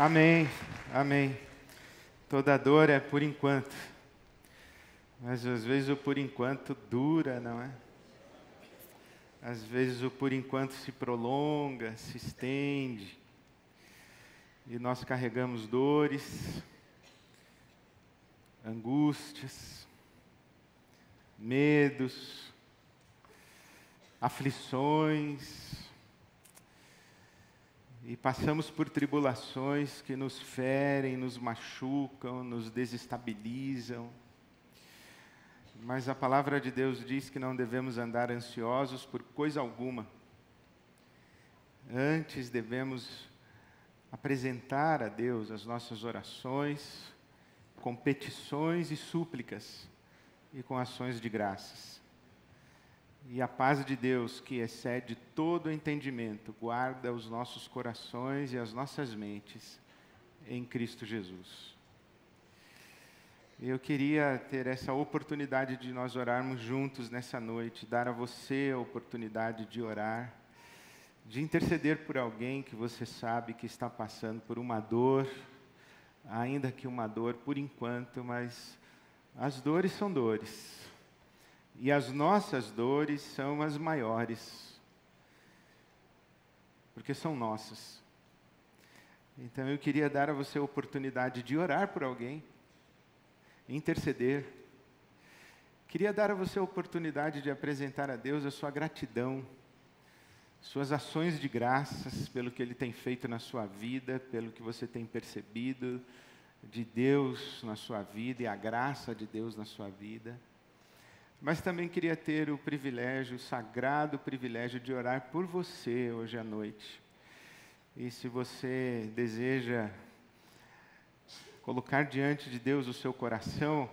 Amém, amém. Toda dor é por enquanto, mas às vezes o por enquanto dura, não é? Às vezes o por enquanto se prolonga, se estende, e nós carregamos dores, angústias, medos, aflições, e passamos por tribulações que nos ferem, nos machucam, nos desestabilizam. Mas a palavra de Deus diz que não devemos andar ansiosos por coisa alguma. Antes devemos apresentar a Deus as nossas orações, com petições e súplicas e com ações de graças. E a paz de Deus, que excede todo entendimento, guarda os nossos corações e as nossas mentes em Cristo Jesus. Eu queria ter essa oportunidade de nós orarmos juntos nessa noite, dar a você a oportunidade de orar, de interceder por alguém que você sabe que está passando por uma dor, ainda que uma dor por enquanto, mas as dores são dores e as nossas dores são as maiores, porque são nossas. Então eu queria dar a você a oportunidade de orar por alguém, interceder. Queria dar a você a oportunidade de apresentar a Deus a sua gratidão, suas ações de graças pelo que Ele tem feito na sua vida, pelo que você tem percebido de Deus na sua vida e a graça de Deus na sua vida. Mas também queria ter o privilégio, o sagrado privilégio de orar por você hoje à noite. E se você deseja colocar diante de Deus o seu coração,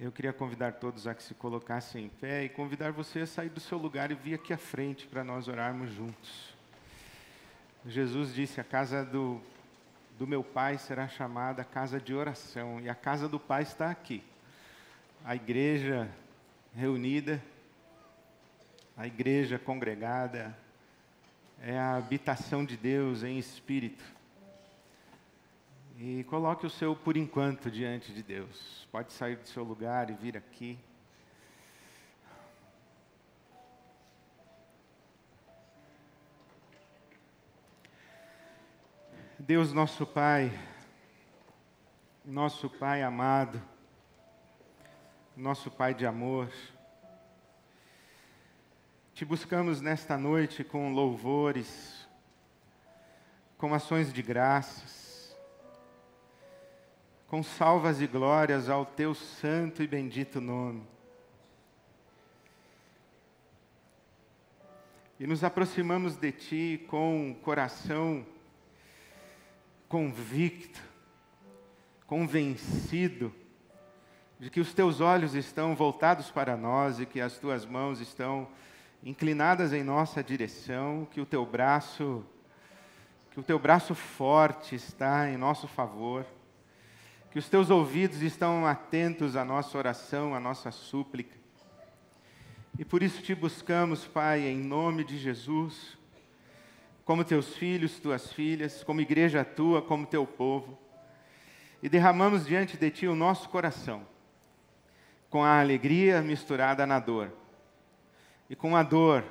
eu queria convidar todos a que se colocassem em pé e convidar você a sair do seu lugar e vir aqui à frente para nós orarmos juntos. Jesus disse: A casa do, do meu pai será chamada casa de oração, e a casa do pai está aqui a igreja reunida, a igreja congregada, é a habitação de Deus em espírito. E coloque o seu por enquanto diante de Deus. Pode sair do seu lugar e vir aqui. Deus nosso Pai, nosso Pai amado, nosso Pai de amor. Te buscamos nesta noite com louvores, com ações de graças, com salvas e glórias ao teu santo e bendito nome. E nos aproximamos de ti com coração convicto, convencido, de que os teus olhos estão voltados para nós e que as tuas mãos estão inclinadas em nossa direção, que o teu braço que o teu braço forte está em nosso favor, que os teus ouvidos estão atentos à nossa oração, à nossa súplica. E por isso te buscamos, Pai, em nome de Jesus, como teus filhos, tuas filhas, como igreja tua, como teu povo, e derramamos diante de ti o nosso coração com a alegria misturada na dor. E com a dor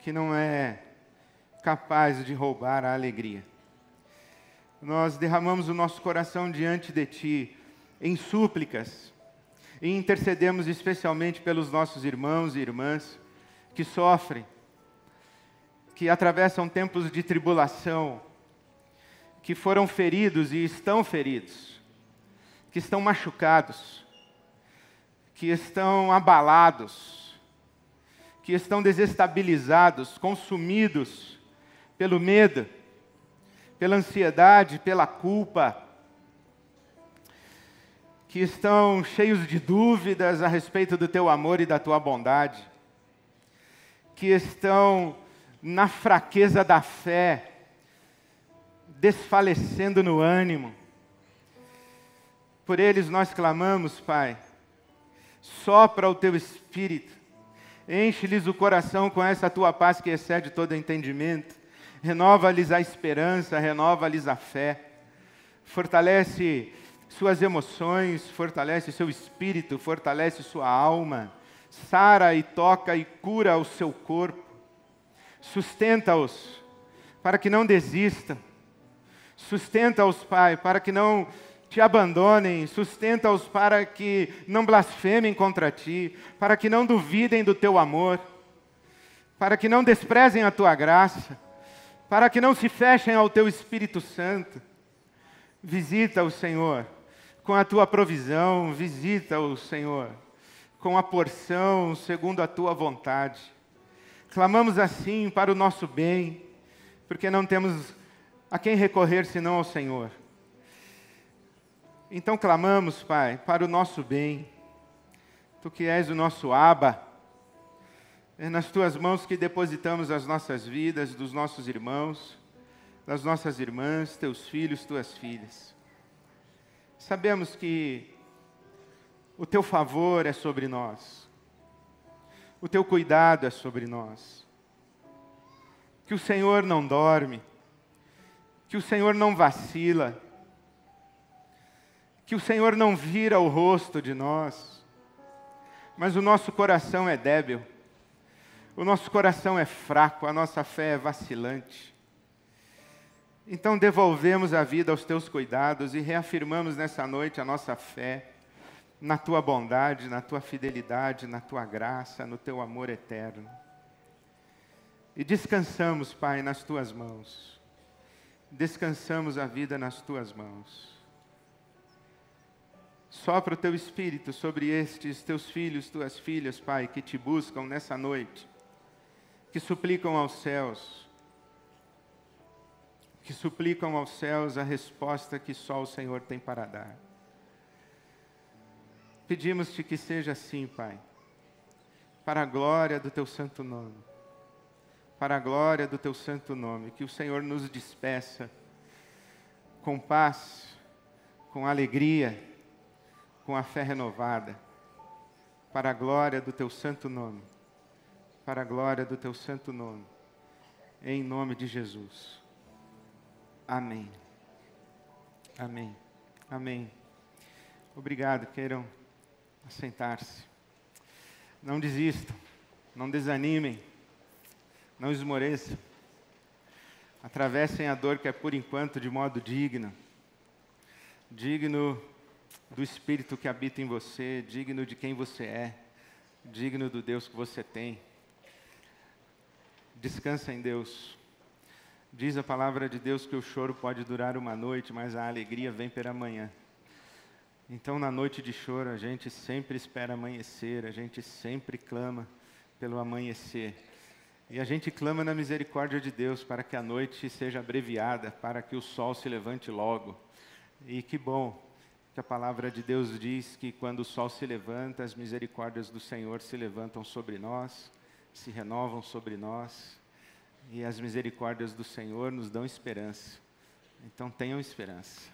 que não é capaz de roubar a alegria. Nós derramamos o nosso coração diante de Ti em súplicas e intercedemos especialmente pelos nossos irmãos e irmãs que sofrem, que atravessam tempos de tribulação, que foram feridos e estão feridos, que estão machucados que estão abalados, que estão desestabilizados, consumidos pelo medo, pela ansiedade, pela culpa, que estão cheios de dúvidas a respeito do teu amor e da tua bondade, que estão na fraqueza da fé, desfalecendo no ânimo. Por eles nós clamamos, Pai, sopra o teu espírito, enche-lhes o coração com essa tua paz que excede todo entendimento, renova-lhes a esperança, renova-lhes a fé, fortalece suas emoções, fortalece seu espírito, fortalece sua alma, sara e toca e cura o seu corpo, sustenta-os para que não desistam, sustenta-os, Pai, para que não te abandonem, sustenta-os para que não blasfemem contra ti, para que não duvidem do teu amor, para que não desprezem a tua graça, para que não se fechem ao teu Espírito Santo. Visita o Senhor com a tua provisão, visita o Senhor com a porção segundo a tua vontade. Clamamos assim para o nosso bem, porque não temos a quem recorrer senão ao Senhor. Então clamamos, Pai, para o nosso bem. Tu que és o nosso Aba, é nas tuas mãos que depositamos as nossas vidas, dos nossos irmãos, das nossas irmãs, teus filhos, tuas filhas. Sabemos que o teu favor é sobre nós, o teu cuidado é sobre nós, que o Senhor não dorme, que o Senhor não vacila, que o Senhor não vira o rosto de nós, mas o nosso coração é débil, o nosso coração é fraco, a nossa fé é vacilante. Então devolvemos a vida aos teus cuidados e reafirmamos nessa noite a nossa fé na tua bondade, na tua fidelidade, na tua graça, no teu amor eterno. E descansamos, Pai, nas tuas mãos. Descansamos a vida nas tuas mãos. Sopra o teu espírito sobre estes teus filhos, tuas filhas, Pai, que te buscam nessa noite, que suplicam aos céus, que suplicam aos céus a resposta que só o Senhor tem para dar. Pedimos-te que seja assim, Pai, para a glória do teu santo nome, para a glória do teu santo nome, que o Senhor nos despeça com paz, com alegria, com a fé renovada, para a glória do teu santo nome, para a glória do teu santo nome, em nome de Jesus. Amém. Amém. Amém. Obrigado, queiram assentar-se. Não desistam, não desanimem, não esmoreçam. Atravessem a dor que é por enquanto de modo digno. Digno do Espírito que habita em você, digno de quem você é, digno do Deus que você tem. Descansa em Deus. Diz a palavra de Deus que o choro pode durar uma noite, mas a alegria vem pela manhã. Então, na noite de choro, a gente sempre espera amanhecer, a gente sempre clama pelo amanhecer. E a gente clama na misericórdia de Deus para que a noite seja abreviada, para que o sol se levante logo. E que bom que a palavra de Deus diz que quando o sol se levanta, as misericórdias do Senhor se levantam sobre nós, se renovam sobre nós, e as misericórdias do Senhor nos dão esperança. Então tenham esperança.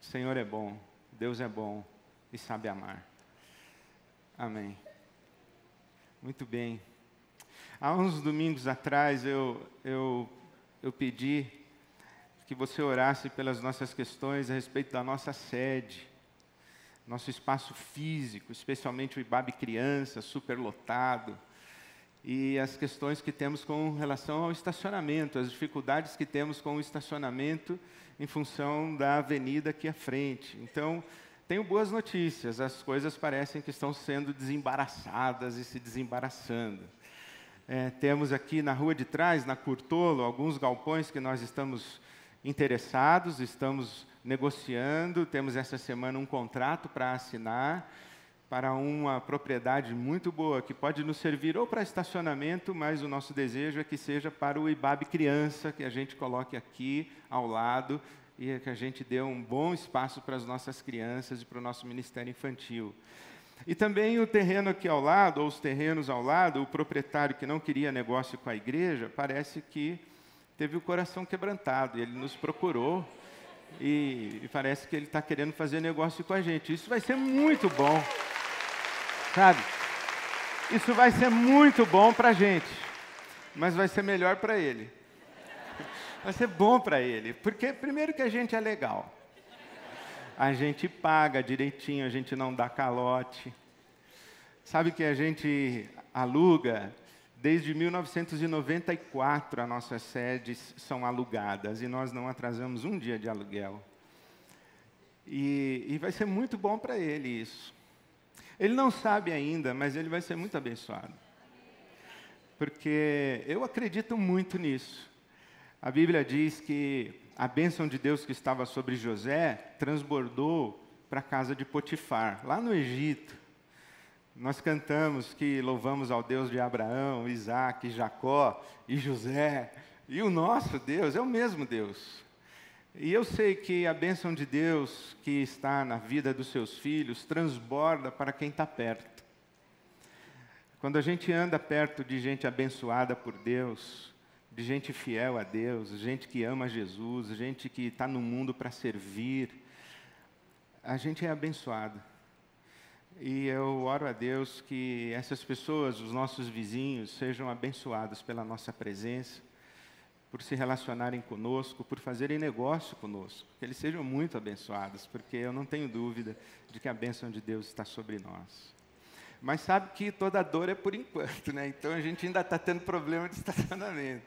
O Senhor é bom, Deus é bom e sabe amar. Amém. Muito bem. Há uns domingos atrás eu, eu, eu pedi que você orasse pelas nossas questões a respeito da nossa sede, nosso espaço físico, especialmente o IBAB Criança, superlotado, e as questões que temos com relação ao estacionamento, as dificuldades que temos com o estacionamento em função da avenida aqui à frente. Então, tenho boas notícias, as coisas parecem que estão sendo desembaraçadas e se desembaraçando. É, temos aqui na rua de trás, na Curtolo, alguns galpões que nós estamos interessados, estamos negociando, temos essa semana um contrato para assinar para uma propriedade muito boa, que pode nos servir ou para estacionamento, mas o nosso desejo é que seja para o IBAB Criança, que a gente coloque aqui ao lado e que a gente dê um bom espaço para as nossas crianças e para o nosso Ministério Infantil. E também o terreno aqui ao lado, ou os terrenos ao lado, o proprietário que não queria negócio com a igreja, parece que teve o coração quebrantado. Ele nos procurou e, e parece que ele está querendo fazer negócio com a gente. Isso vai ser muito bom, sabe? Isso vai ser muito bom para a gente, mas vai ser melhor para ele, Vai ser bom para ele, porque primeiro que a gente é legal. A gente paga direitinho, a gente não dá calote. Sabe que a gente aluga Desde 1994, as nossas sedes são alugadas e nós não atrasamos um dia de aluguel. E, e vai ser muito bom para ele isso. Ele não sabe ainda, mas ele vai ser muito abençoado. Porque eu acredito muito nisso. A Bíblia diz que a bênção de Deus que estava sobre José transbordou para a casa de Potifar, lá no Egito. Nós cantamos que louvamos ao Deus de Abraão, Isaac, Jacó e José. E o nosso Deus é o mesmo Deus. E eu sei que a bênção de Deus que está na vida dos seus filhos transborda para quem está perto. Quando a gente anda perto de gente abençoada por Deus, de gente fiel a Deus, gente que ama Jesus, gente que está no mundo para servir, a gente é abençoado. E eu oro a Deus que essas pessoas, os nossos vizinhos, sejam abençoados pela nossa presença, por se relacionarem conosco, por fazerem negócio conosco. Que eles sejam muito abençoados, porque eu não tenho dúvida de que a bênção de Deus está sobre nós. Mas sabe que toda dor é por enquanto, né? Então a gente ainda está tendo problema de estacionamento.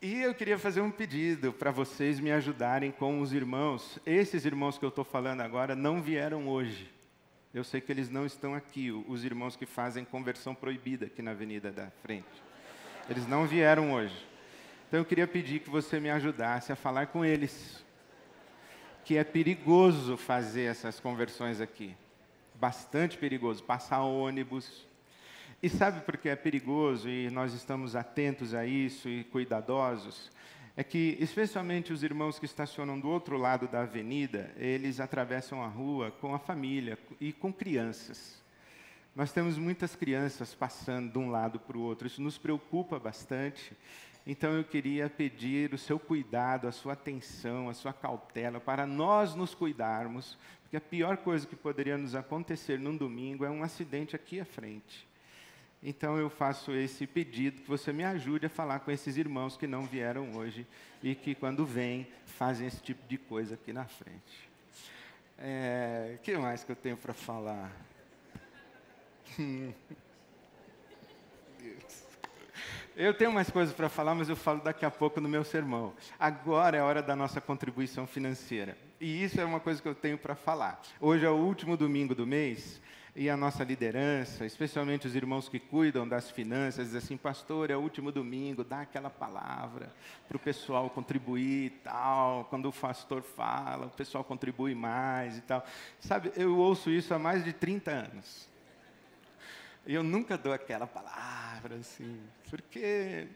E eu queria fazer um pedido para vocês me ajudarem com os irmãos. Esses irmãos que eu estou falando agora não vieram hoje. Eu sei que eles não estão aqui, os irmãos que fazem conversão proibida aqui na Avenida da Frente. Eles não vieram hoje. Então eu queria pedir que você me ajudasse a falar com eles. Que é perigoso fazer essas conversões aqui. Bastante perigoso. Passar ônibus. E sabe por que é perigoso e nós estamos atentos a isso e cuidadosos? É que, especialmente os irmãos que estacionam do outro lado da avenida, eles atravessam a rua com a família e com crianças. Nós temos muitas crianças passando de um lado para o outro, isso nos preocupa bastante. Então eu queria pedir o seu cuidado, a sua atenção, a sua cautela para nós nos cuidarmos, porque a pior coisa que poderia nos acontecer num domingo é um acidente aqui à frente. Então eu faço esse pedido que você me ajude a falar com esses irmãos que não vieram hoje e que quando vêm fazem esse tipo de coisa aqui na frente. É, que mais que eu tenho para falar? Eu tenho mais coisas para falar, mas eu falo daqui a pouco no meu sermão. Agora é a hora da nossa contribuição financeira. E isso é uma coisa que eu tenho para falar. Hoje é o último domingo do mês e a nossa liderança, especialmente os irmãos que cuidam das finanças, diz assim, pastor, é o último domingo, dá aquela palavra para o pessoal contribuir e tal. Quando o pastor fala, o pessoal contribui mais e tal. Sabe, eu ouço isso há mais de 30 anos. E eu nunca dou aquela palavra assim, porque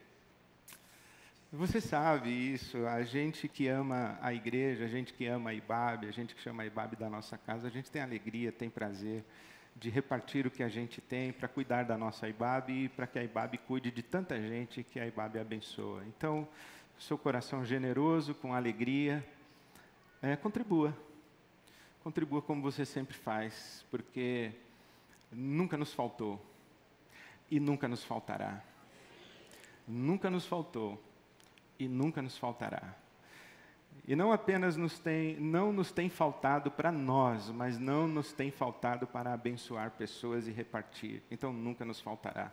você sabe isso, a gente que ama a igreja, a gente que ama a IBAB, a gente que chama a IBAB da nossa casa, a gente tem alegria, tem prazer de repartir o que a gente tem para cuidar da nossa IBAB e para que a IBAB cuide de tanta gente que a IBAB abençoa. Então, seu coração generoso, com alegria, é, contribua. Contribua como você sempre faz, porque nunca nos faltou e nunca nos faltará. Nunca nos faltou e nunca nos faltará. E não apenas nos tem, não nos tem faltado para nós, mas não nos tem faltado para abençoar pessoas e repartir. Então nunca nos faltará.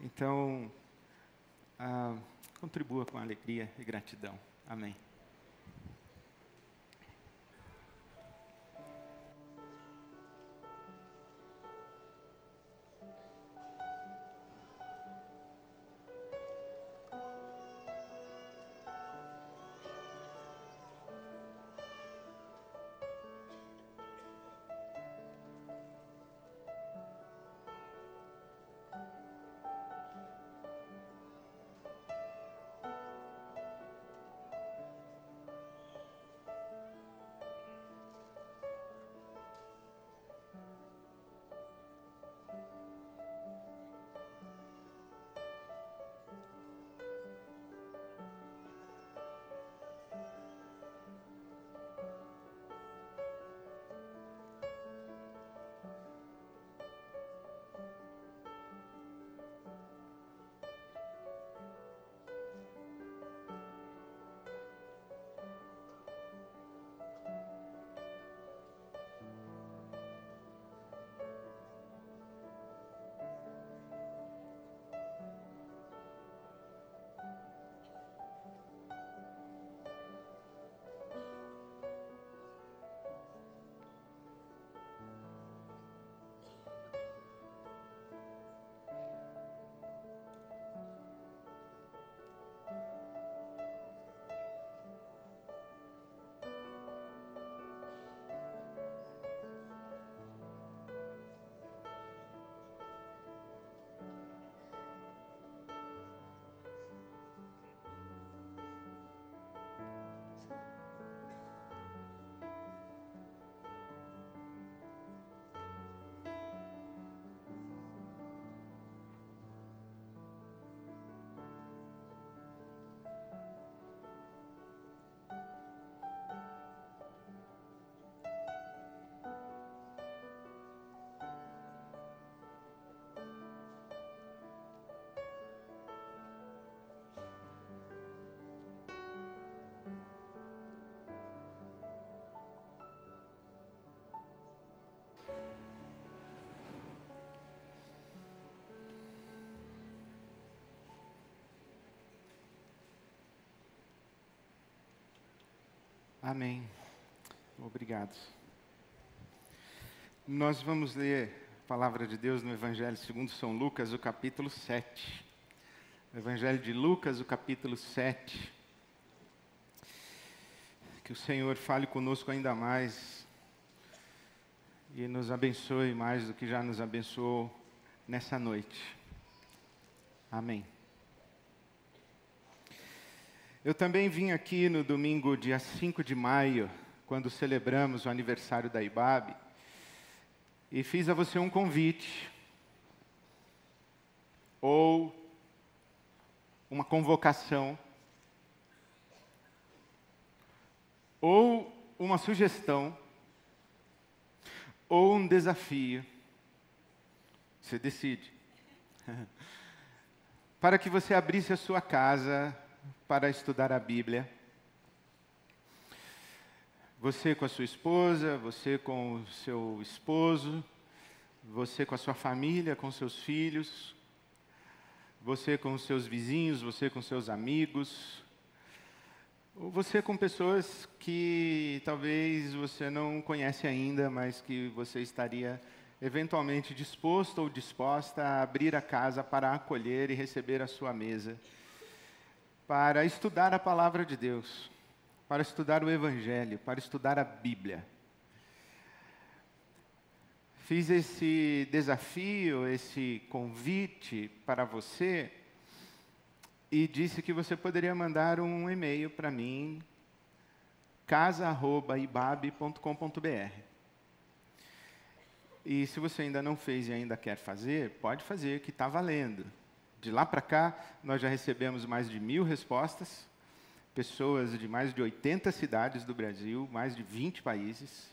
Então, ah, contribua com alegria e gratidão. Amém. Amém. Obrigado. Nós vamos ler a palavra de Deus no Evangelho segundo São Lucas, o capítulo 7. O Evangelho de Lucas, o capítulo 7. Que o Senhor fale conosco ainda mais e nos abençoe mais do que já nos abençoou nessa noite. Amém. Eu também vim aqui no domingo, dia 5 de maio, quando celebramos o aniversário da IBAB, e fiz a você um convite, ou uma convocação, ou uma sugestão, ou um desafio. Você decide. Para que você abrisse a sua casa para estudar a Bíblia. Você com a sua esposa, você com o seu esposo, você com a sua família, com seus filhos, você com os seus vizinhos, você com seus amigos, ou você com pessoas que talvez você não conhece ainda, mas que você estaria eventualmente disposto ou disposta a abrir a casa para acolher e receber a sua mesa para estudar a palavra de Deus, para estudar o Evangelho, para estudar a Bíblia. Fiz esse desafio, esse convite para você e disse que você poderia mandar um e-mail para mim, casa@ibabe.com.br. E se você ainda não fez e ainda quer fazer, pode fazer, que está valendo. De lá para cá, nós já recebemos mais de mil respostas, pessoas de mais de 80 cidades do Brasil, mais de 20 países,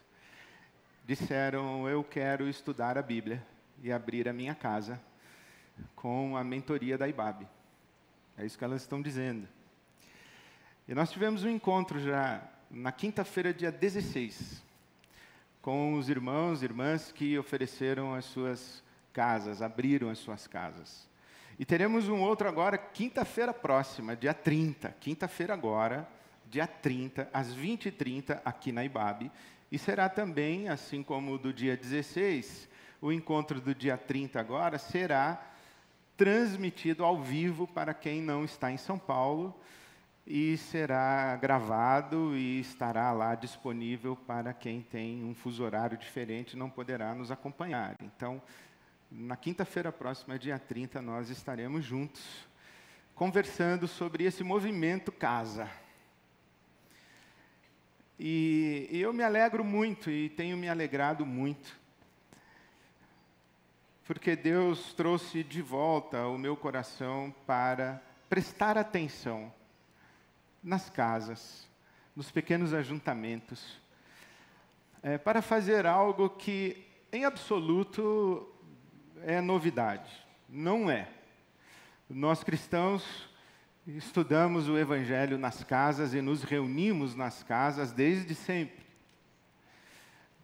disseram: Eu quero estudar a Bíblia e abrir a minha casa com a mentoria da IBAB. É isso que elas estão dizendo. E nós tivemos um encontro já na quinta-feira, dia 16, com os irmãos e irmãs que ofereceram as suas casas, abriram as suas casas. E teremos um outro agora, quinta-feira próxima, dia 30. Quinta-feira agora, dia 30, às 20h30, aqui na IBAB. E será também, assim como o do dia 16, o encontro do dia 30 agora será transmitido ao vivo para quem não está em São Paulo e será gravado e estará lá disponível para quem tem um fuso horário diferente não poderá nos acompanhar. Então, na quinta-feira próxima, dia 30, nós estaremos juntos, conversando sobre esse movimento casa. E, e eu me alegro muito e tenho me alegrado muito, porque Deus trouxe de volta o meu coração para prestar atenção nas casas, nos pequenos ajuntamentos, é, para fazer algo que, em absoluto, é novidade. Não é. Nós cristãos estudamos o Evangelho nas casas e nos reunimos nas casas desde sempre.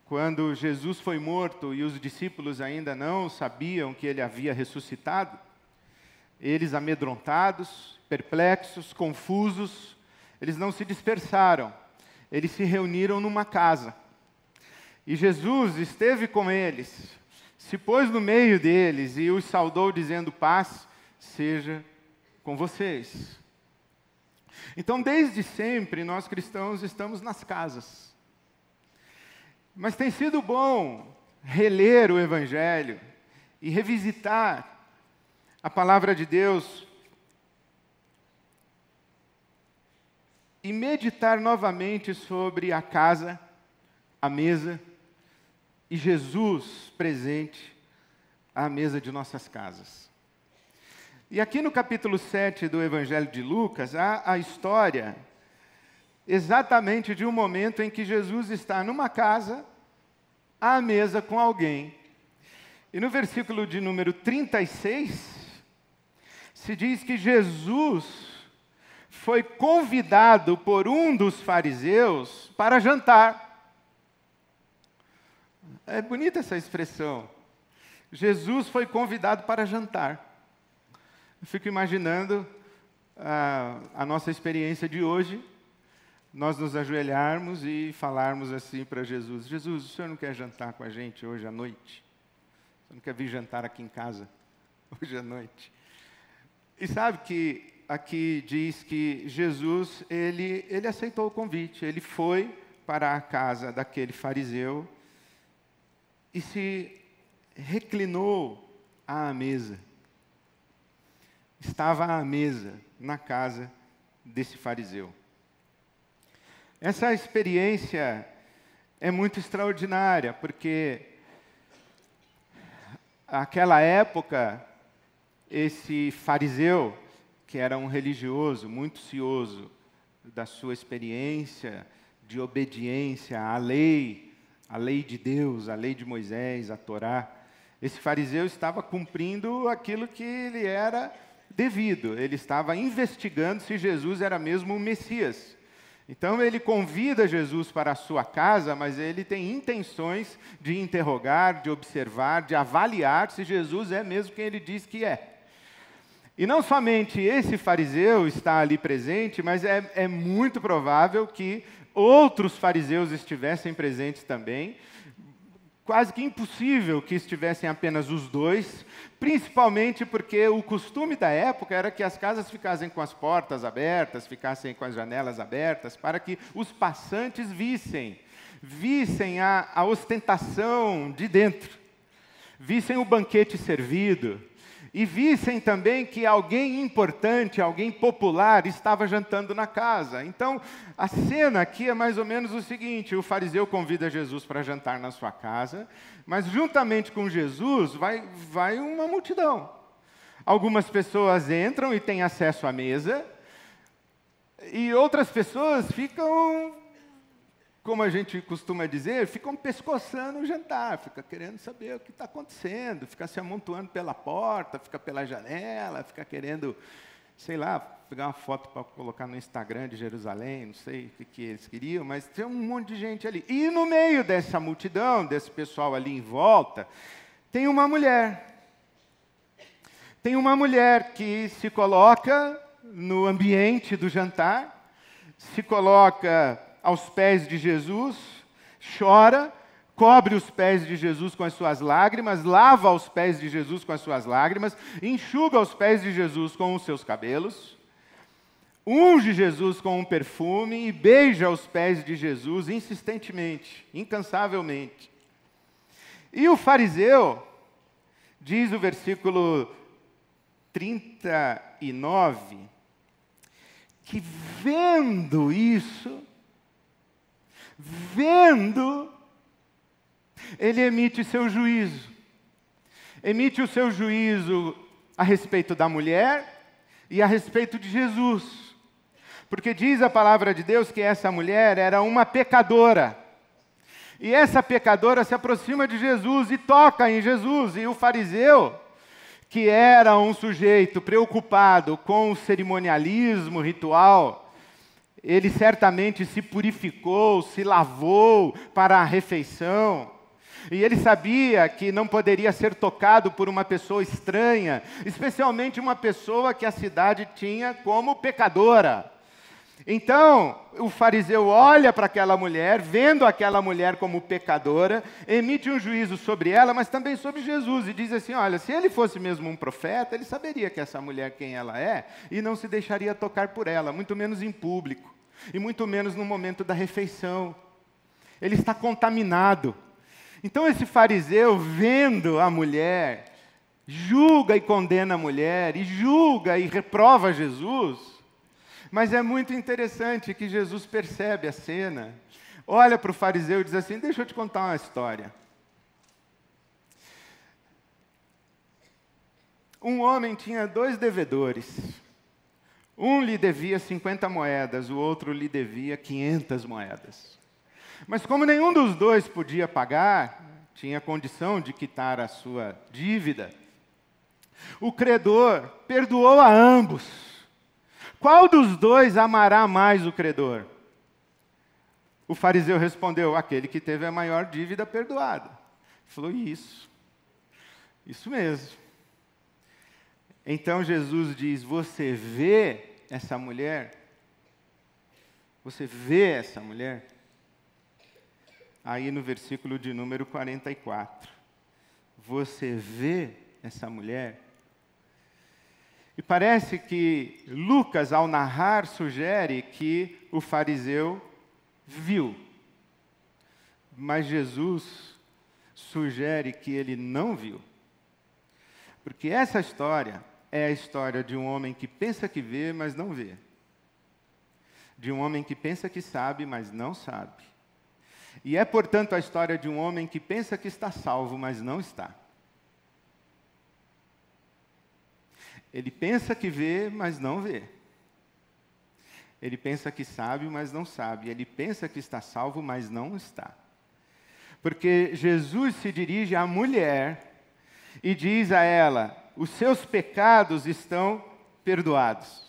Quando Jesus foi morto e os discípulos ainda não sabiam que ele havia ressuscitado, eles amedrontados, perplexos, confusos, eles não se dispersaram, eles se reuniram numa casa. E Jesus esteve com eles, se pôs no meio deles e os saudou, dizendo: Paz seja com vocês. Então, desde sempre, nós cristãos estamos nas casas. Mas tem sido bom reler o Evangelho e revisitar a palavra de Deus e meditar novamente sobre a casa, a mesa e Jesus presente à mesa de nossas casas. E aqui no capítulo 7 do Evangelho de Lucas, há a história exatamente de um momento em que Jesus está numa casa, à mesa com alguém. E no versículo de número 36, se diz que Jesus foi convidado por um dos fariseus para jantar. É bonita essa expressão. Jesus foi convidado para jantar. Eu fico imaginando a, a nossa experiência de hoje, nós nos ajoelharmos e falarmos assim para Jesus: Jesus, o senhor não quer jantar com a gente hoje à noite? O senhor não quer vir jantar aqui em casa hoje à noite? E sabe que aqui diz que Jesus, ele, ele aceitou o convite, ele foi para a casa daquele fariseu e se reclinou à mesa. Estava à mesa na casa desse fariseu. Essa experiência é muito extraordinária, porque aquela época, esse fariseu, que era um religioso muito cioso da sua experiência de obediência à lei, à lei de Deus, à lei de Moisés, à Torá, esse fariseu estava cumprindo aquilo que lhe era devido, ele estava investigando se Jesus era mesmo o Messias. Então ele convida Jesus para a sua casa, mas ele tem intenções de interrogar, de observar, de avaliar se Jesus é mesmo quem ele diz que é. E não somente esse fariseu está ali presente, mas é, é muito provável que outros fariseus estivessem presentes também, quase que impossível que estivessem apenas os dois, principalmente porque o costume da época era que as casas ficassem com as portas abertas, ficassem com as janelas abertas, para que os passantes vissem, vissem a, a ostentação de dentro, vissem o banquete servido, e vissem também que alguém importante, alguém popular, estava jantando na casa. Então, a cena aqui é mais ou menos o seguinte: o fariseu convida Jesus para jantar na sua casa, mas juntamente com Jesus vai, vai uma multidão. Algumas pessoas entram e têm acesso à mesa, e outras pessoas ficam como a gente costuma dizer, ficam pescoçando o jantar, fica querendo saber o que está acontecendo, fica se amontoando pela porta, fica pela janela, fica querendo, sei lá, pegar uma foto para colocar no Instagram de Jerusalém, não sei o que, que eles queriam, mas tem um monte de gente ali. E no meio dessa multidão, desse pessoal ali em volta, tem uma mulher. Tem uma mulher que se coloca no ambiente do jantar, se coloca aos pés de Jesus, chora, cobre os pés de Jesus com as suas lágrimas, lava os pés de Jesus com as suas lágrimas, enxuga os pés de Jesus com os seus cabelos, unge Jesus com um perfume e beija os pés de Jesus insistentemente, incansavelmente. E o fariseu, diz o versículo 39, que vendo isso, vendo, ele emite seu juízo. Emite o seu juízo a respeito da mulher e a respeito de Jesus. Porque diz a palavra de Deus que essa mulher era uma pecadora. E essa pecadora se aproxima de Jesus e toca em Jesus. E o fariseu, que era um sujeito preocupado com o cerimonialismo ritual, ele certamente se purificou, se lavou para a refeição. E ele sabia que não poderia ser tocado por uma pessoa estranha, especialmente uma pessoa que a cidade tinha como pecadora. Então, o fariseu olha para aquela mulher, vendo aquela mulher como pecadora, emite um juízo sobre ela, mas também sobre Jesus, e diz assim: Olha, se ele fosse mesmo um profeta, ele saberia que essa mulher quem ela é e não se deixaria tocar por ela, muito menos em público e muito menos no momento da refeição. Ele está contaminado. Então, esse fariseu, vendo a mulher, julga e condena a mulher, e julga e reprova Jesus. Mas é muito interessante que Jesus percebe a cena, olha para o fariseu e diz assim: Deixa eu te contar uma história. Um homem tinha dois devedores. Um lhe devia 50 moedas, o outro lhe devia 500 moedas. Mas como nenhum dos dois podia pagar, tinha condição de quitar a sua dívida, o credor perdoou a ambos. Qual dos dois amará mais o credor? O fariseu respondeu: aquele que teve a maior dívida perdoada. Falou: isso, isso mesmo. Então Jesus diz: Você vê essa mulher? Você vê essa mulher? Aí no versículo de número 44. Você vê essa mulher? E parece que Lucas, ao narrar, sugere que o fariseu viu. Mas Jesus sugere que ele não viu. Porque essa história é a história de um homem que pensa que vê, mas não vê. De um homem que pensa que sabe, mas não sabe. E é, portanto, a história de um homem que pensa que está salvo, mas não está. Ele pensa que vê, mas não vê. Ele pensa que sabe, mas não sabe. Ele pensa que está salvo, mas não está. Porque Jesus se dirige à mulher e diz a ela: os seus pecados estão perdoados.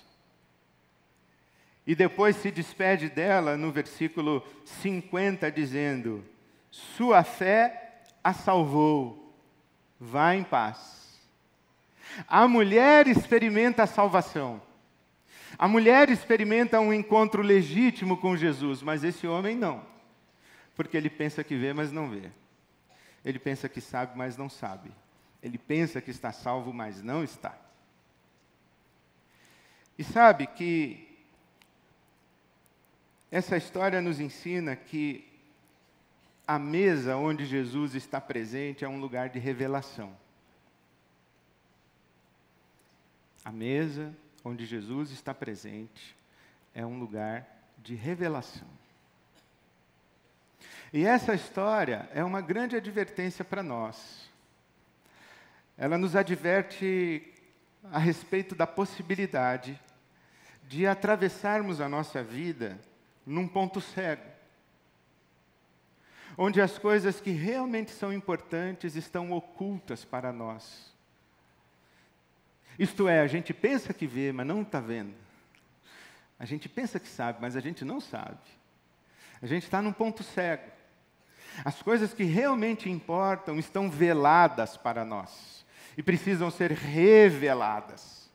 E depois se despede dela no versículo 50, dizendo: Sua fé a salvou, vá em paz. A mulher experimenta a salvação. A mulher experimenta um encontro legítimo com Jesus, mas esse homem não. Porque ele pensa que vê, mas não vê. Ele pensa que sabe, mas não sabe. Ele pensa que está salvo, mas não está. E sabe que essa história nos ensina que a mesa onde Jesus está presente é um lugar de revelação. A mesa onde Jesus está presente é um lugar de revelação. E essa história é uma grande advertência para nós. Ela nos adverte a respeito da possibilidade de atravessarmos a nossa vida num ponto cego, onde as coisas que realmente são importantes estão ocultas para nós. Isto é, a gente pensa que vê, mas não está vendo. A gente pensa que sabe, mas a gente não sabe. A gente está num ponto cego. As coisas que realmente importam estão veladas para nós e precisam ser reveladas.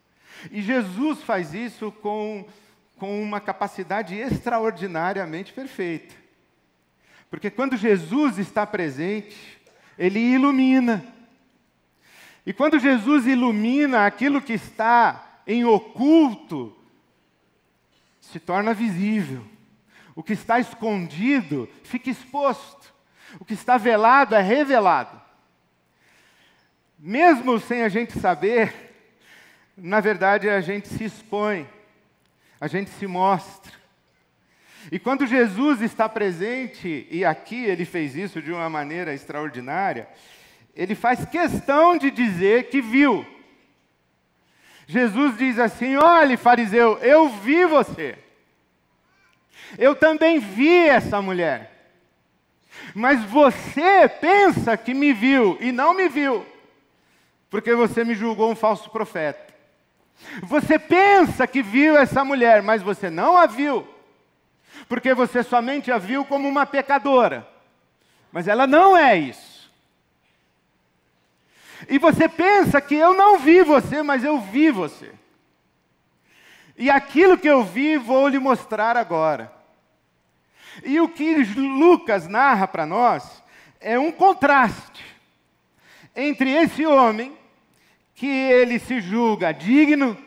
E Jesus faz isso com, com uma capacidade extraordinariamente perfeita. Porque quando Jesus está presente, ele ilumina. E quando Jesus ilumina aquilo que está em oculto, se torna visível. O que está escondido fica exposto. O que está velado é revelado. Mesmo sem a gente saber, na verdade a gente se expõe, a gente se mostra. E quando Jesus está presente, e aqui ele fez isso de uma maneira extraordinária, ele faz questão de dizer que viu. Jesus diz assim: olhe, fariseu, eu vi você. Eu também vi essa mulher. Mas você pensa que me viu e não me viu, porque você me julgou um falso profeta. Você pensa que viu essa mulher, mas você não a viu, porque você somente a viu como uma pecadora. Mas ela não é isso. E você pensa que eu não vi você, mas eu vi você. E aquilo que eu vi, vou lhe mostrar agora. E o que Lucas narra para nós é um contraste entre esse homem, que ele se julga digno,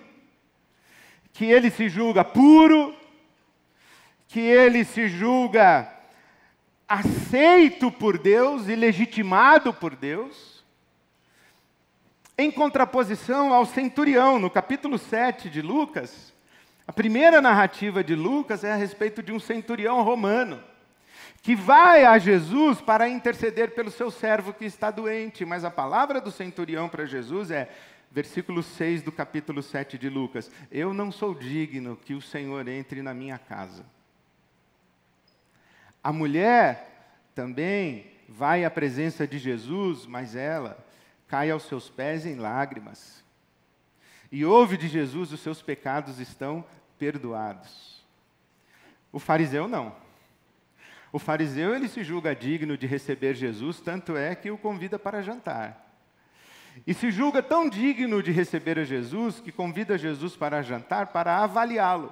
que ele se julga puro, que ele se julga aceito por Deus e legitimado por Deus, em contraposição ao centurião, no capítulo 7 de Lucas, a primeira narrativa de Lucas é a respeito de um centurião romano, que vai a Jesus para interceder pelo seu servo que está doente, mas a palavra do centurião para Jesus é, versículo 6 do capítulo 7 de Lucas: Eu não sou digno que o Senhor entre na minha casa. A mulher também vai à presença de Jesus, mas ela cai aos seus pés em lágrimas. E ouve de Jesus: os seus pecados estão perdoados. O fariseu não. O fariseu ele se julga digno de receber Jesus, tanto é que o convida para jantar. E se julga tão digno de receber a Jesus que convida Jesus para jantar para avaliá-lo.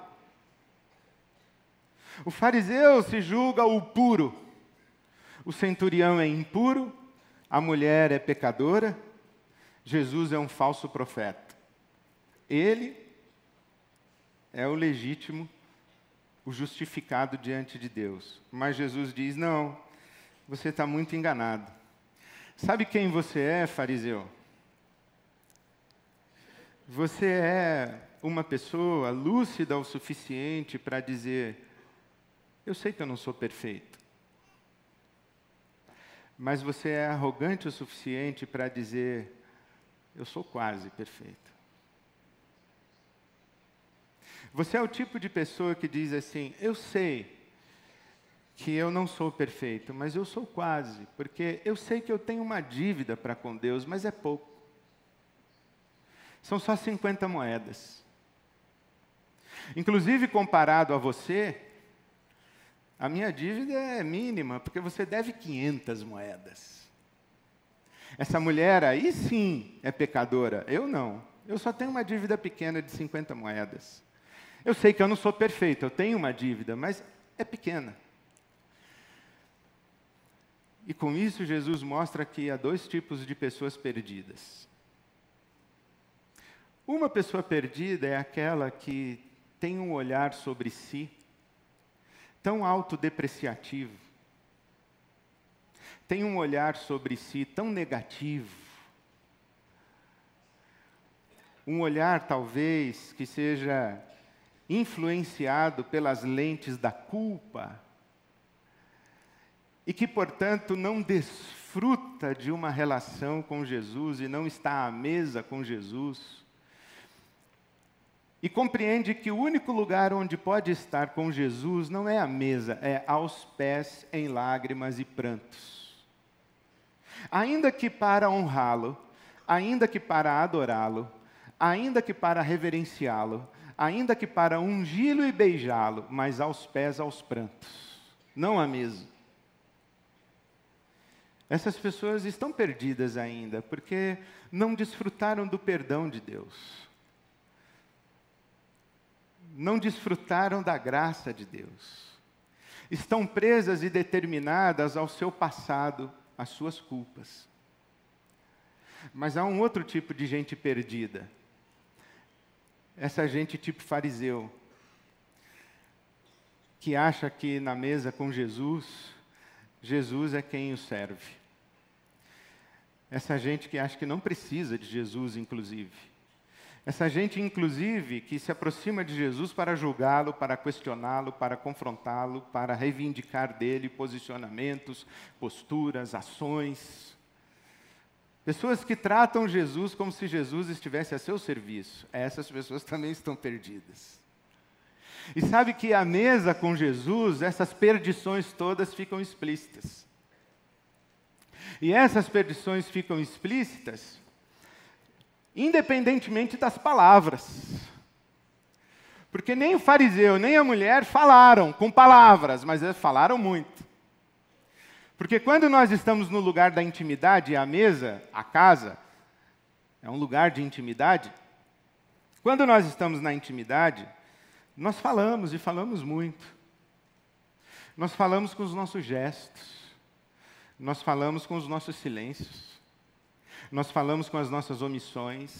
O fariseu se julga o puro, o centurião é impuro, a mulher é pecadora, Jesus é um falso profeta. Ele é o legítimo, o justificado diante de Deus. Mas Jesus diz: não, você está muito enganado. Sabe quem você é, fariseu? Você é uma pessoa lúcida o suficiente para dizer: Eu sei que eu não sou perfeito. Mas você é arrogante o suficiente para dizer: Eu sou quase perfeito. Você é o tipo de pessoa que diz assim: Eu sei que eu não sou perfeito, mas eu sou quase, porque eu sei que eu tenho uma dívida para com Deus, mas é pouco. São só 50 moedas. Inclusive, comparado a você, a minha dívida é mínima, porque você deve 500 moedas. Essa mulher aí sim é pecadora, eu não. Eu só tenho uma dívida pequena de 50 moedas. Eu sei que eu não sou perfeito, eu tenho uma dívida, mas é pequena. E com isso, Jesus mostra que há dois tipos de pessoas perdidas. Uma pessoa perdida é aquela que tem um olhar sobre si tão autodepreciativo, tem um olhar sobre si tão negativo, um olhar talvez que seja influenciado pelas lentes da culpa e que, portanto, não desfruta de uma relação com Jesus e não está à mesa com Jesus e compreende que o único lugar onde pode estar com Jesus não é a mesa, é aos pés em lágrimas e prantos. Ainda que para honrá-lo, ainda que para adorá-lo, ainda que para reverenciá-lo, ainda que para ungí-lo e beijá-lo, mas aos pés aos prantos, não à mesa. Essas pessoas estão perdidas ainda, porque não desfrutaram do perdão de Deus não desfrutaram da graça de Deus. Estão presas e determinadas ao seu passado, às suas culpas. Mas há um outro tipo de gente perdida. Essa gente tipo fariseu, que acha que na mesa com Jesus, Jesus é quem o serve. Essa gente que acha que não precisa de Jesus, inclusive essa gente, inclusive, que se aproxima de Jesus para julgá-lo, para questioná-lo, para confrontá-lo, para reivindicar dele posicionamentos, posturas, ações. Pessoas que tratam Jesus como se Jesus estivesse a seu serviço. Essas pessoas também estão perdidas. E sabe que à mesa com Jesus, essas perdições todas ficam explícitas. E essas perdições ficam explícitas independentemente das palavras. Porque nem o fariseu, nem a mulher falaram com palavras, mas falaram muito. Porque quando nós estamos no lugar da intimidade, a mesa, a casa, é um lugar de intimidade. Quando nós estamos na intimidade, nós falamos e falamos muito. Nós falamos com os nossos gestos. Nós falamos com os nossos silêncios. Nós falamos com as nossas omissões,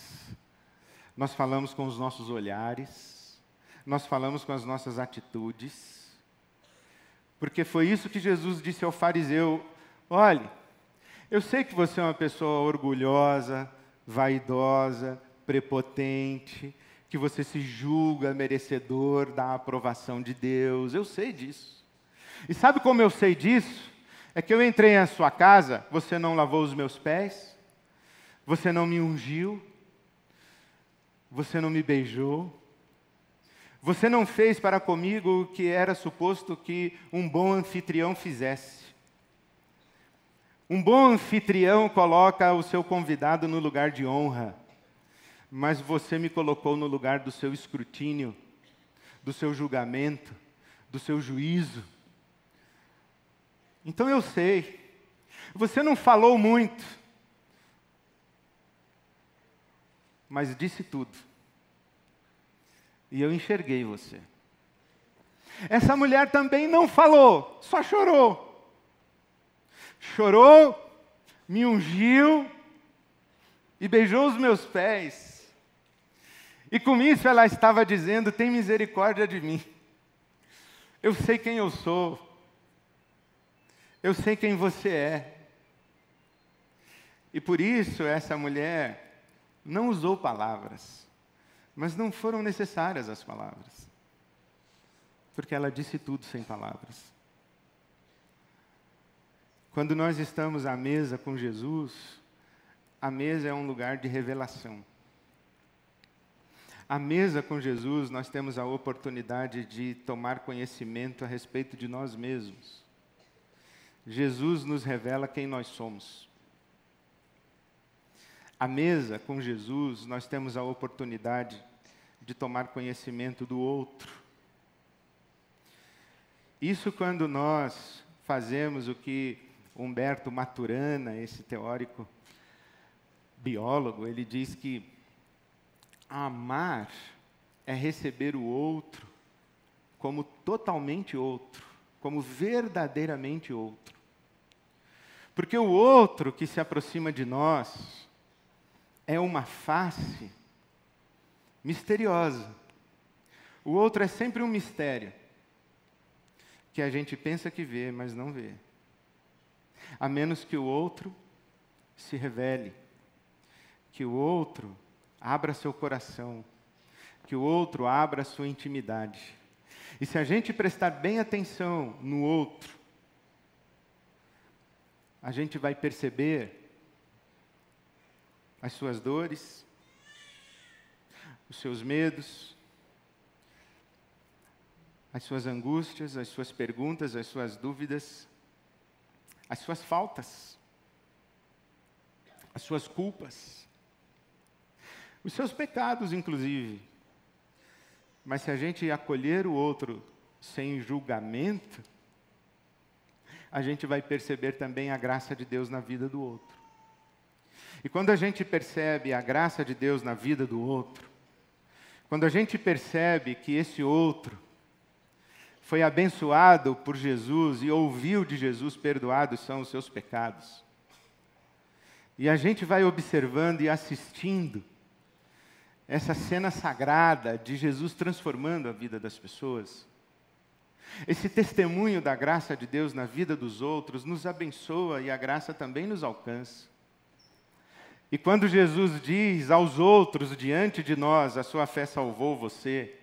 nós falamos com os nossos olhares, nós falamos com as nossas atitudes, porque foi isso que Jesus disse ao fariseu: olhe, eu sei que você é uma pessoa orgulhosa, vaidosa, prepotente, que você se julga merecedor da aprovação de Deus, eu sei disso. E sabe como eu sei disso? É que eu entrei na sua casa, você não lavou os meus pés, você não me ungiu, você não me beijou, você não fez para comigo o que era suposto que um bom anfitrião fizesse. Um bom anfitrião coloca o seu convidado no lugar de honra, mas você me colocou no lugar do seu escrutínio, do seu julgamento, do seu juízo. Então eu sei, você não falou muito, mas disse tudo. E eu enxerguei você. Essa mulher também não falou, só chorou. Chorou, me ungiu e beijou os meus pés. E com isso ela estava dizendo: tem misericórdia de mim. Eu sei quem eu sou. Eu sei quem você é. E por isso essa mulher não usou palavras, mas não foram necessárias as palavras, porque ela disse tudo sem palavras. Quando nós estamos à mesa com Jesus, a mesa é um lugar de revelação. À mesa com Jesus, nós temos a oportunidade de tomar conhecimento a respeito de nós mesmos. Jesus nos revela quem nós somos. À mesa com Jesus, nós temos a oportunidade de tomar conhecimento do outro. Isso quando nós fazemos o que Humberto Maturana, esse teórico biólogo, ele diz que amar é receber o outro como totalmente outro, como verdadeiramente outro. Porque o outro que se aproxima de nós é uma face misteriosa. O outro é sempre um mistério que a gente pensa que vê, mas não vê a menos que o outro se revele, que o outro abra seu coração, que o outro abra sua intimidade. E se a gente prestar bem atenção no outro, a gente vai perceber as suas dores, os seus medos, as suas angústias, as suas perguntas, as suas dúvidas as suas faltas, as suas culpas, os seus pecados, inclusive. Mas se a gente acolher o outro sem julgamento, a gente vai perceber também a graça de Deus na vida do outro. E quando a gente percebe a graça de Deus na vida do outro, quando a gente percebe que esse outro foi abençoado por Jesus e ouviu de Jesus: perdoados são os seus pecados. E a gente vai observando e assistindo essa cena sagrada de Jesus transformando a vida das pessoas. Esse testemunho da graça de Deus na vida dos outros nos abençoa e a graça também nos alcança. E quando Jesus diz aos outros diante de nós: A sua fé salvou você,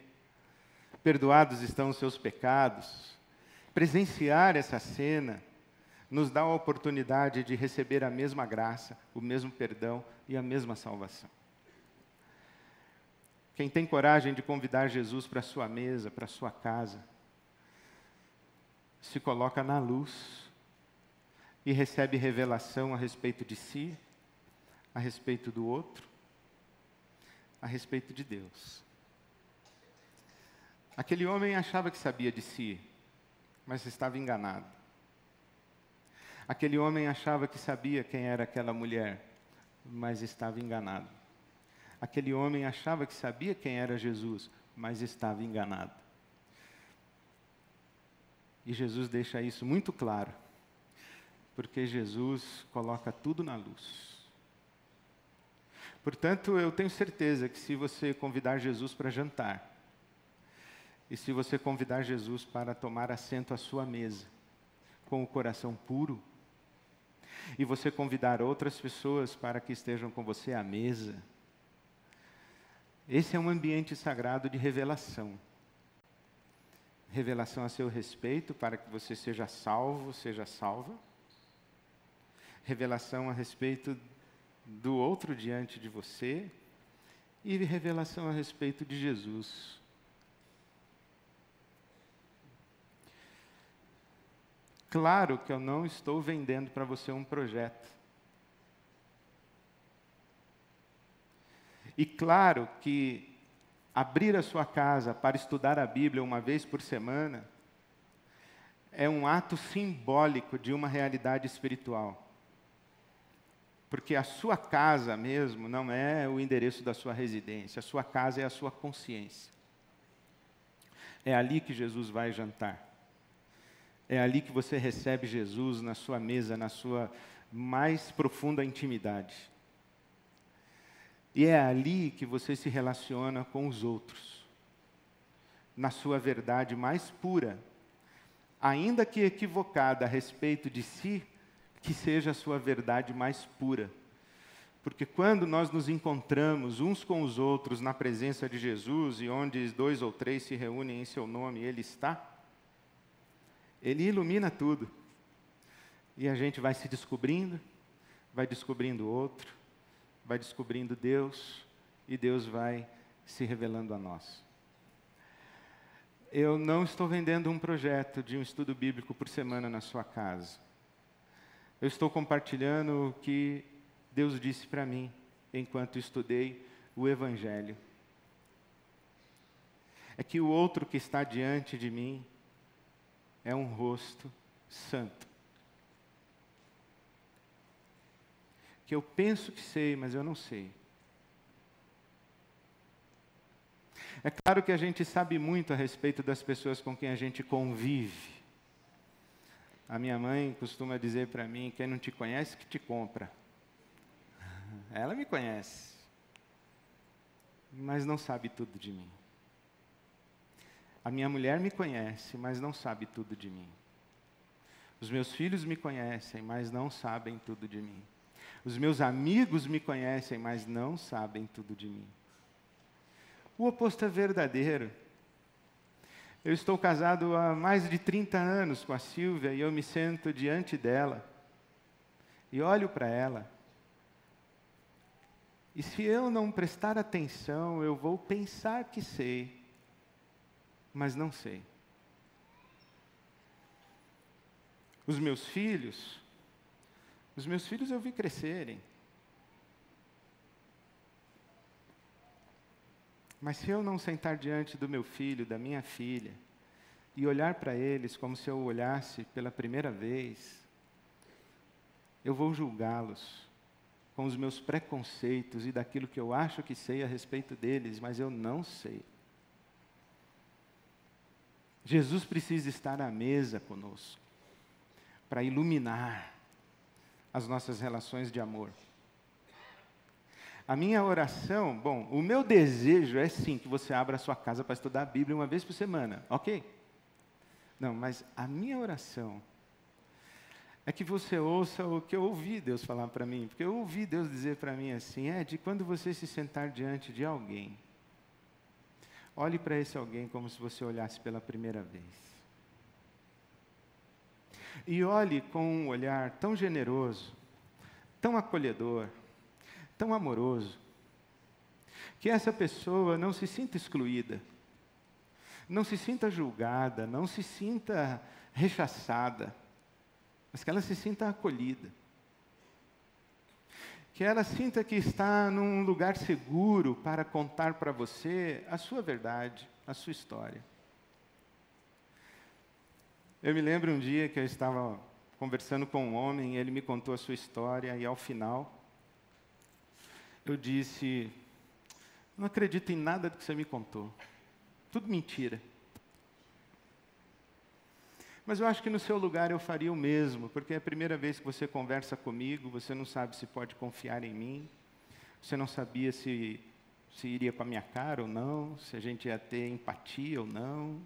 perdoados estão os seus pecados. Presenciar essa cena nos dá a oportunidade de receber a mesma graça, o mesmo perdão e a mesma salvação. Quem tem coragem de convidar Jesus para a sua mesa, para sua casa, se coloca na luz e recebe revelação a respeito de si, a respeito do outro, a respeito de Deus. Aquele homem achava que sabia de si, mas estava enganado. Aquele homem achava que sabia quem era aquela mulher, mas estava enganado. Aquele homem achava que sabia quem era Jesus, mas estava enganado. E Jesus deixa isso muito claro, porque Jesus coloca tudo na luz. Portanto, eu tenho certeza que se você convidar Jesus para jantar, e se você convidar Jesus para tomar assento à sua mesa, com o coração puro, e você convidar outras pessoas para que estejam com você à mesa, esse é um ambiente sagrado de revelação. Revelação a seu respeito para que você seja salvo, seja salva. Revelação a respeito do outro diante de você. E revelação a respeito de Jesus Claro que eu não estou vendendo para você um projeto. E claro que abrir a sua casa para estudar a Bíblia uma vez por semana é um ato simbólico de uma realidade espiritual. Porque a sua casa mesmo não é o endereço da sua residência, a sua casa é a sua consciência. É ali que Jesus vai jantar. É ali que você recebe Jesus na sua mesa, na sua mais profunda intimidade. E é ali que você se relaciona com os outros, na sua verdade mais pura, ainda que equivocada a respeito de si, que seja a sua verdade mais pura. Porque quando nós nos encontramos uns com os outros na presença de Jesus e onde dois ou três se reúnem em seu nome, Ele está, Ele ilumina tudo. E a gente vai se descobrindo, vai descobrindo outro, vai descobrindo Deus, e Deus vai se revelando a nós. Eu não estou vendendo um projeto de um estudo bíblico por semana na sua casa. Eu estou compartilhando o que Deus disse para mim enquanto estudei o Evangelho. É que o outro que está diante de mim é um rosto santo. Que eu penso que sei, mas eu não sei. É claro que a gente sabe muito a respeito das pessoas com quem a gente convive. A minha mãe costuma dizer para mim: quem não te conhece, que te compra. Ela me conhece, mas não sabe tudo de mim. A minha mulher me conhece, mas não sabe tudo de mim. Os meus filhos me conhecem, mas não sabem tudo de mim. Os meus amigos me conhecem, mas não sabem tudo de mim. O oposto é verdadeiro. Eu estou casado há mais de 30 anos com a Silvia e eu me sento diante dela e olho para ela. E se eu não prestar atenção, eu vou pensar que sei, mas não sei. Os meus filhos, os meus filhos eu vi crescerem. Mas se eu não sentar diante do meu filho, da minha filha, e olhar para eles como se eu olhasse pela primeira vez, eu vou julgá-los com os meus preconceitos e daquilo que eu acho que sei a respeito deles, mas eu não sei. Jesus precisa estar à mesa conosco para iluminar as nossas relações de amor. A minha oração, bom, o meu desejo é sim que você abra a sua casa para estudar a Bíblia uma vez por semana, ok? Não, mas a minha oração é que você ouça o que eu ouvi Deus falar para mim, porque eu ouvi Deus dizer para mim assim: é de quando você se sentar diante de alguém, olhe para esse alguém como se você olhasse pela primeira vez. E olhe com um olhar tão generoso, tão acolhedor, tão amoroso, que essa pessoa não se sinta excluída, não se sinta julgada, não se sinta rechaçada, mas que ela se sinta acolhida. Que ela sinta que está num lugar seguro para contar para você a sua verdade, a sua história. Eu me lembro um dia que eu estava conversando com um homem, ele me contou a sua história, e ao final, eu disse: Não acredito em nada do que você me contou. Tudo mentira. Mas eu acho que no seu lugar eu faria o mesmo, porque é a primeira vez que você conversa comigo, você não sabe se pode confiar em mim, você não sabia se, se iria com a minha cara ou não, se a gente ia ter empatia ou não.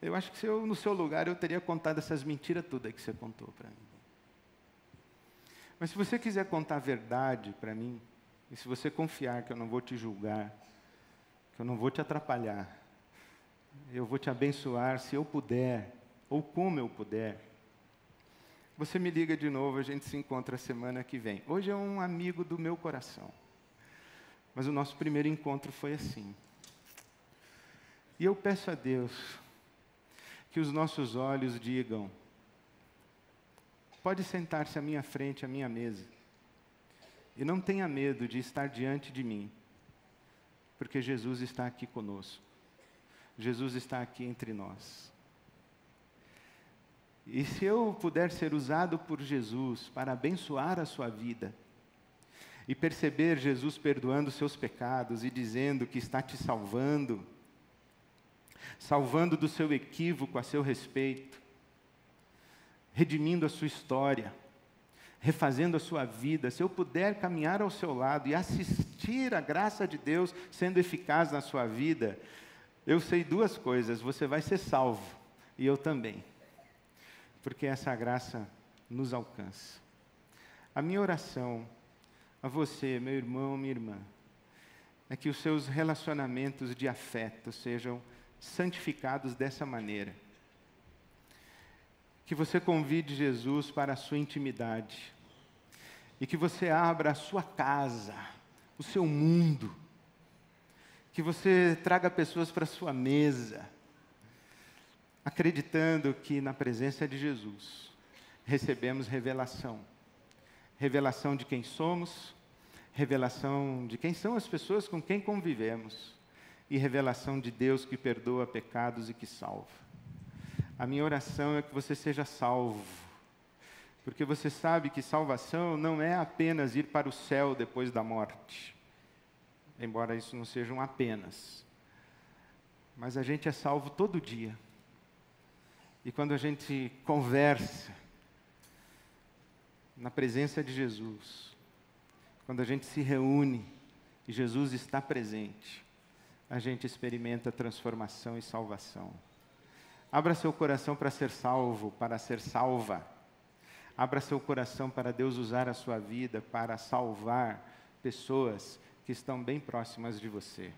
Eu acho que se eu, no seu lugar, eu teria contado essas mentiras todas que você contou para mim. Mas se você quiser contar a verdade para mim, e se você confiar que eu não vou te julgar, que eu não vou te atrapalhar, eu vou te abençoar se eu puder, ou como eu puder, você me liga de novo, a gente se encontra semana que vem. Hoje é um amigo do meu coração. Mas o nosso primeiro encontro foi assim. E eu peço a Deus que os nossos olhos digam: pode sentar-se à minha frente, à minha mesa. E não tenha medo de estar diante de mim, porque Jesus está aqui conosco. Jesus está aqui entre nós. E se eu puder ser usado por Jesus para abençoar a sua vida, e perceber Jesus perdoando seus pecados e dizendo que está te salvando, salvando do seu equívoco a seu respeito, redimindo a sua história, refazendo a sua vida, se eu puder caminhar ao seu lado e assistir a graça de Deus sendo eficaz na sua vida, eu sei duas coisas: você vai ser salvo e eu também, porque essa graça nos alcança. A minha oração a você, meu irmão, minha irmã, é que os seus relacionamentos de afeto sejam santificados dessa maneira. Que você convide Jesus para a sua intimidade. E que você abra a sua casa, o seu mundo. Que você traga pessoas para a sua mesa, acreditando que na presença de Jesus recebemos revelação revelação de quem somos, revelação de quem são as pessoas com quem convivemos e revelação de Deus que perdoa pecados e que salva. A minha oração é que você seja salvo, porque você sabe que salvação não é apenas ir para o céu depois da morte, embora isso não seja um apenas, mas a gente é salvo todo dia. E quando a gente conversa na presença de Jesus, quando a gente se reúne e Jesus está presente, a gente experimenta transformação e salvação. Abra seu coração para ser salvo, para ser salva. Abra seu coração para Deus usar a sua vida para salvar pessoas que estão bem próximas de você.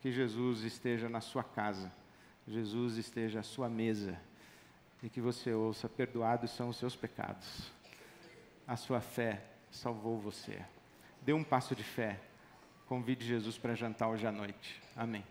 Que Jesus esteja na sua casa, Jesus esteja à sua mesa e que você ouça: perdoados são os seus pecados. A sua fé salvou você. Dê um passo de fé Convide Jesus para jantar hoje à noite. Amém.